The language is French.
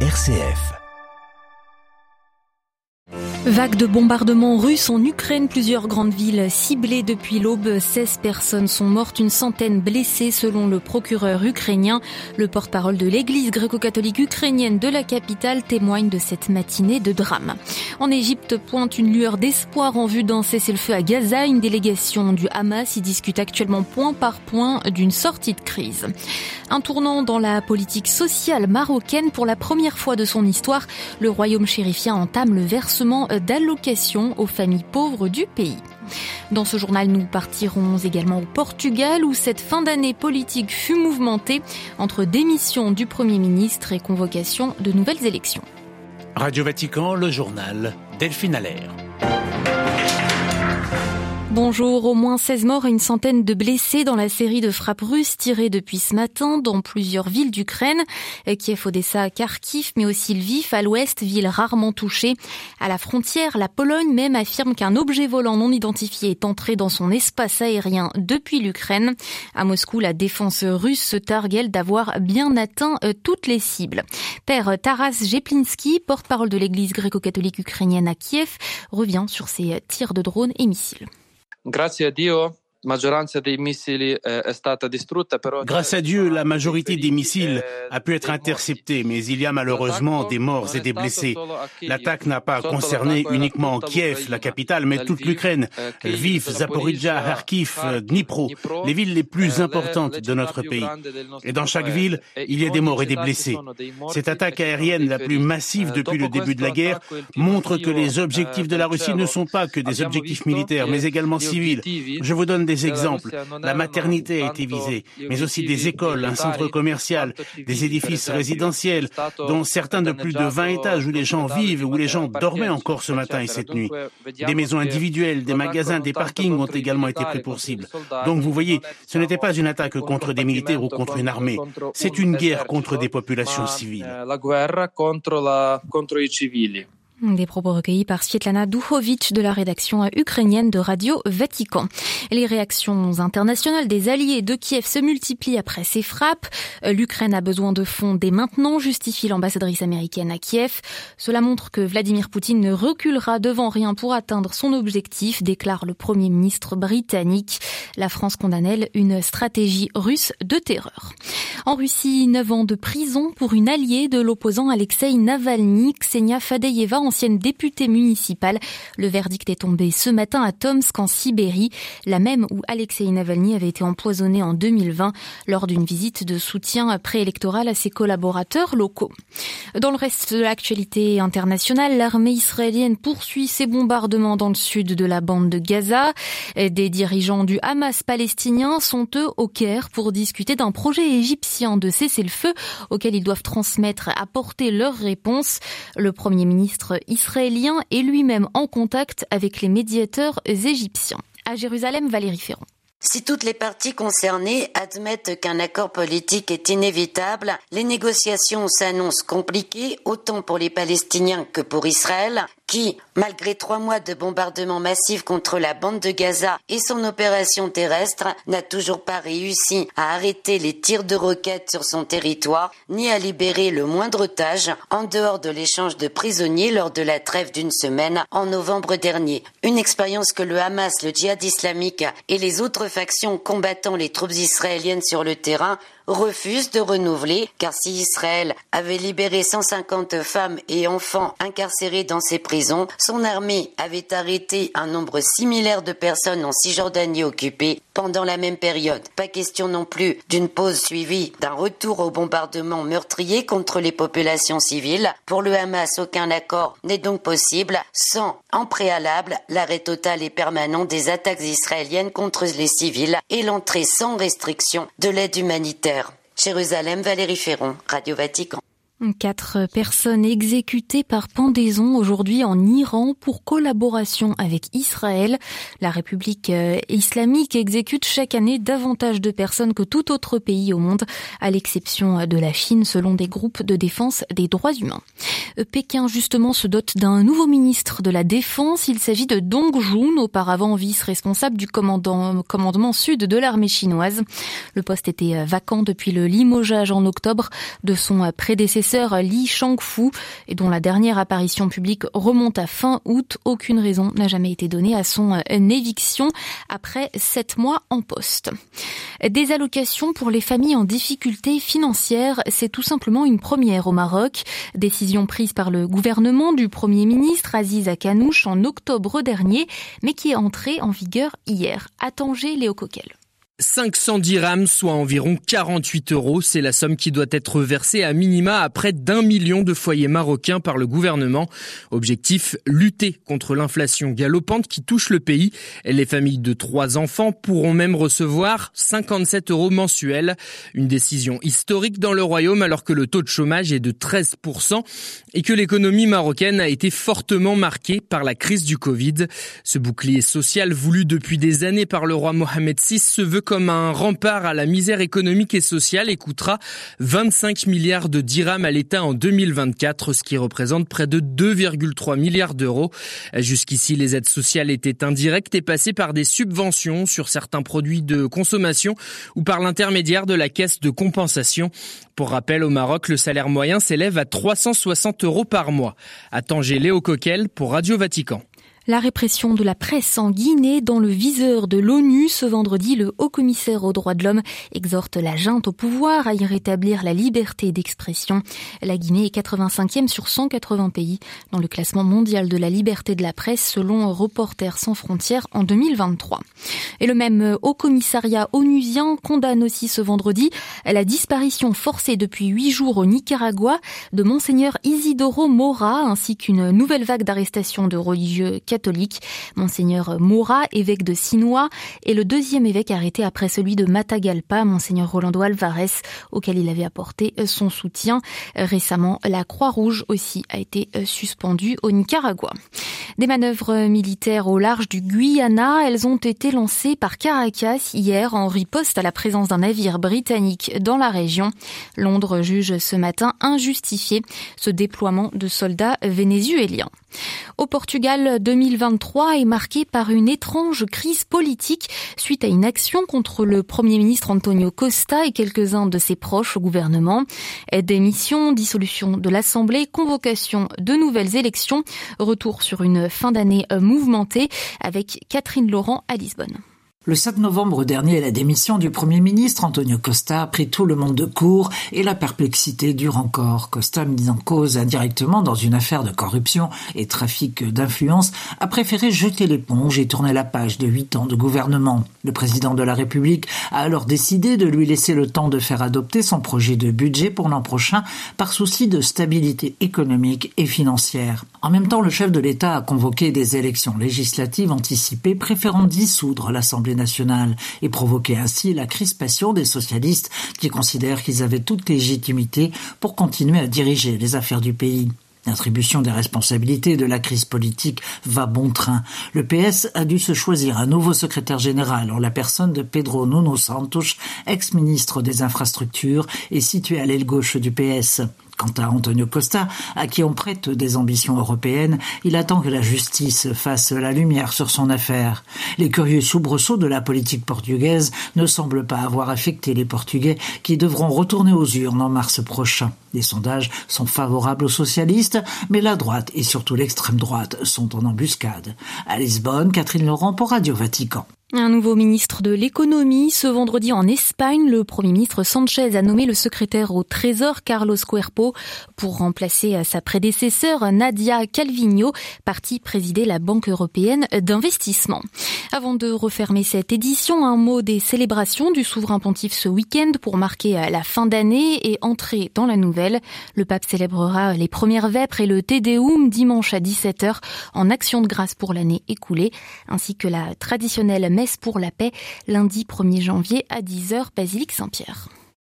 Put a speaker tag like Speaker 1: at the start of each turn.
Speaker 1: RCF.
Speaker 2: Vague de bombardements russes en Ukraine, plusieurs grandes villes ciblées depuis l'aube. 16 personnes sont mortes, une centaine blessées selon le procureur ukrainien. Le porte-parole de l'église gréco-catholique ukrainienne de la capitale témoigne de cette matinée de drame. En Égypte pointe une lueur d'espoir en vue d'un cessez-le-feu à Gaza. Une délégation du Hamas y discute actuellement point par point d'une sortie de crise. Un tournant dans la politique sociale marocaine pour la première fois de son histoire. Le royaume chérifien entame le versement d'allocations aux familles pauvres du pays. Dans ce journal, nous partirons également au Portugal où cette fin d'année politique fut mouvementée entre démission du Premier ministre et convocation de nouvelles élections.
Speaker 3: Radio Vatican, le journal Delphine Allaire.
Speaker 2: Bonjour, au moins 16 morts et une centaine de blessés dans la série de frappes russes tirées depuis ce matin dans plusieurs villes d'Ukraine, Kiev, Odessa, Kharkiv, mais aussi Lviv à l'ouest, ville rarement touchée. À la frontière, la Pologne même affirme qu'un objet volant non identifié est entré dans son espace aérien depuis l'Ukraine. À Moscou, la défense russe se targue d'avoir bien atteint euh, toutes les cibles. Père Taras Jeplinski, porte-parole de l'église gréco-catholique ukrainienne à Kiev, revient sur ces tirs de drones et missiles.
Speaker 4: Grazie a Dio
Speaker 5: Grâce à Dieu, la majorité des missiles a pu être interceptée, mais il y a malheureusement des morts et des blessés. L'attaque n'a pas concerné uniquement Kiev, la capitale, mais toute l'Ukraine. Lviv, Zaporizhia, Kharkiv, Dnipro, les villes les plus importantes de notre pays. Et dans chaque ville, il y a des morts et des blessés. Cette attaque aérienne la plus massive depuis le début de la guerre montre que les objectifs de la Russie ne sont pas que des objectifs militaires, mais également civils. Je vous donne des exemples. La maternité a été visée, mais aussi des écoles, un centre commercial, des édifices résidentiels, dont certains de plus de 20 étages où les gens vivent, où les gens dormaient encore ce matin et cette nuit. Des maisons individuelles, des magasins, des parkings ont également été pris pour cible. Donc vous voyez, ce n'était pas une attaque contre des militaires ou contre une armée. C'est une guerre contre des populations civiles.
Speaker 2: Des propos recueillis par Svietlana Duhovic de la rédaction ukrainienne de Radio Vatican. Les réactions internationales des alliés de Kiev se multiplient après ces frappes. L'Ukraine a besoin de fonds dès maintenant, justifie l'ambassadrice américaine à Kiev. Cela montre que Vladimir Poutine ne reculera devant rien pour atteindre son objectif, déclare le premier ministre britannique. La France condamne, elle, une stratégie russe de terreur. En Russie, 9 ans de prison pour une alliée de l'opposant Alexei Navalny, Ksenia Fadeyeva, ancienne députée municipale. Le verdict est tombé ce matin à Tomsk en Sibérie, la même où Alexei Navalny avait été empoisonné en 2020 lors d'une visite de soutien préélectoral à ses collaborateurs locaux. Dans le reste de l'actualité internationale, l'armée israélienne poursuit ses bombardements dans le sud de la bande de Gaza. Des dirigeants du Hamas palestinien sont eux au Caire pour discuter d'un projet égyptien de cessez-le-feu auquel ils doivent transmettre, apporter leur réponse. Le premier ministre israélien est lui-même en contact avec les médiateurs égyptiens. À Jérusalem, Valérie Ferrand.
Speaker 6: Si toutes les parties concernées admettent qu'un accord politique est inévitable, les négociations s'annoncent compliquées autant pour les Palestiniens que pour Israël, qui, malgré trois mois de bombardements massifs contre la bande de Gaza et son opération terrestre, n'a toujours pas réussi à arrêter les tirs de roquettes sur son territoire, ni à libérer le moindre otage, en dehors de l'échange de prisonniers lors de la trêve d'une semaine en novembre dernier. Une expérience que le Hamas, le djihad islamique et les autres factions combattant les troupes israéliennes sur le terrain refuse de renouveler, car si Israël avait libéré 150 femmes et enfants incarcérés dans ses prisons, son armée avait arrêté un nombre similaire de personnes en Cisjordanie occupée pendant la même période. Pas question non plus d'une pause suivie d'un retour au bombardement meurtrier contre les populations civiles. Pour le Hamas, aucun accord n'est donc possible sans, en préalable, l'arrêt total et permanent des attaques israéliennes contre les civils et l'entrée sans restriction de l'aide humanitaire. Jérusalem, Valérie Ferron, Radio Vatican.
Speaker 2: Quatre personnes exécutées par pendaison aujourd'hui en Iran pour collaboration avec Israël. La République euh, islamique exécute chaque année davantage de personnes que tout autre pays au monde, à l'exception de la Chine, selon des groupes de défense des droits humains. Euh, Pékin, justement, se dote d'un nouveau ministre de la Défense. Il s'agit de Dong Jun, auparavant vice-responsable du commandement sud de l'armée chinoise. Le poste était euh, vacant depuis le limogeage en octobre de son prédécesseur Li Shangfu et dont la dernière apparition publique remonte à fin août. Aucune raison n'a jamais été donnée à son éviction après sept mois en poste. Des allocations pour les familles en difficulté financière, c'est tout simplement une première au Maroc. Décision prise par le gouvernement du Premier ministre Aziz Akanouche en octobre dernier, mais qui est entrée en vigueur hier. À Tanger, Léo Coquel.
Speaker 1: 500 dirhams, soit environ 48 euros, c'est la somme qui doit être versée à minima à près d'un million de foyers marocains par le gouvernement. Objectif, lutter contre l'inflation galopante qui touche le pays. Les familles de trois enfants pourront même recevoir 57 euros mensuels. Une décision historique dans le royaume alors que le taux de chômage est de 13% et que l'économie marocaine a été fortement marquée par la crise du Covid. Ce bouclier social voulu depuis des années par le roi Mohamed VI se veut comme un rempart à la misère économique et sociale et coûtera 25 milliards de dirhams à l'État en 2024, ce qui représente près de 2,3 milliards d'euros. Jusqu'ici, les aides sociales étaient indirectes et passaient par des subventions sur certains produits de consommation ou par l'intermédiaire de la caisse de compensation. Pour rappel, au Maroc, le salaire moyen s'élève à 360 euros par mois. À Tanger, Léo Coquel pour Radio Vatican.
Speaker 2: La répression de la presse en Guinée dans le viseur de l'ONU ce vendredi, le haut-commissaire aux droits de l'homme exhorte la junte au pouvoir à y rétablir la liberté d'expression. La Guinée est 85e sur 180 pays dans le classement mondial de la liberté de la presse selon Reporters sans frontières en 2023. Et le même haut-commissariat onusien condamne aussi ce vendredi la disparition forcée depuis huit jours au Nicaragua de monseigneur Isidoro Mora ainsi qu'une nouvelle vague d'arrestations de religieux catholique. Monseigneur Moura, évêque de Sinois, est le deuxième évêque arrêté après celui de Matagalpa, Monseigneur Rolando Alvarez, auquel il avait apporté son soutien. Récemment, la Croix-Rouge aussi a été suspendue au Nicaragua. Des manœuvres militaires au large du Guyana, elles ont été lancées par Caracas hier en riposte à la présence d'un navire britannique dans la région. Londres juge ce matin injustifié ce déploiement de soldats vénézuéliens. Au Portugal, 2023 est marqué par une étrange crise politique suite à une action contre le Premier ministre Antonio Costa et quelques-uns de ses proches au gouvernement. Démission, dissolution de l'Assemblée, convocation de nouvelles élections, retour sur une fin d'année mouvementée avec Catherine Laurent à Lisbonne.
Speaker 4: Le 7 novembre dernier, la démission du Premier ministre Antonio Costa a pris tout le monde de court et la perplexité dure encore. Costa, mis en cause indirectement dans une affaire de corruption et trafic d'influence, a préféré jeter l'éponge et tourner la page de huit ans de gouvernement. Le président de la République a alors décidé de lui laisser le temps de faire adopter son projet de budget pour l'an prochain par souci de stabilité économique et financière. En même temps, le chef de l'État a convoqué des élections législatives anticipées préférant dissoudre l'Assemblée nationale et provoquer ainsi la crispation des socialistes qui considèrent qu'ils avaient toute légitimité pour continuer à diriger les affaires du pays. L'attribution des responsabilités de la crise politique va bon train. Le PS a dû se choisir un nouveau secrétaire général en la personne de Pedro Nuno Santos, ex-ministre des Infrastructures et situé à l'aile gauche du PS. Quant à Antonio Costa, à qui on prête des ambitions européennes, il attend que la justice fasse la lumière sur son affaire. Les curieux soubresauts de la politique portugaise ne semblent pas avoir affecté les Portugais qui devront retourner aux urnes en mars prochain. Les sondages sont favorables aux socialistes, mais la droite et surtout l'extrême droite sont en embuscade. À Lisbonne, Catherine Laurent pour Radio Vatican.
Speaker 2: Un nouveau ministre de l'économie. Ce vendredi en Espagne, le Premier ministre Sanchez a nommé le secrétaire au Trésor Carlos Cuerpo pour remplacer sa prédécesseur Nadia Calvino, partie présider la Banque européenne d'investissement. Avant de refermer cette édition, un mot des célébrations du souverain pontife ce week-end pour marquer la fin d'année et entrer dans la nouvelle. Le pape célébrera les premières vêpres et le Te Deum dimanche à 17h en action de grâce pour l'année écoulée, ainsi que la traditionnelle messe pour la paix lundi 1er janvier à 10h, Basilique Saint-Pierre.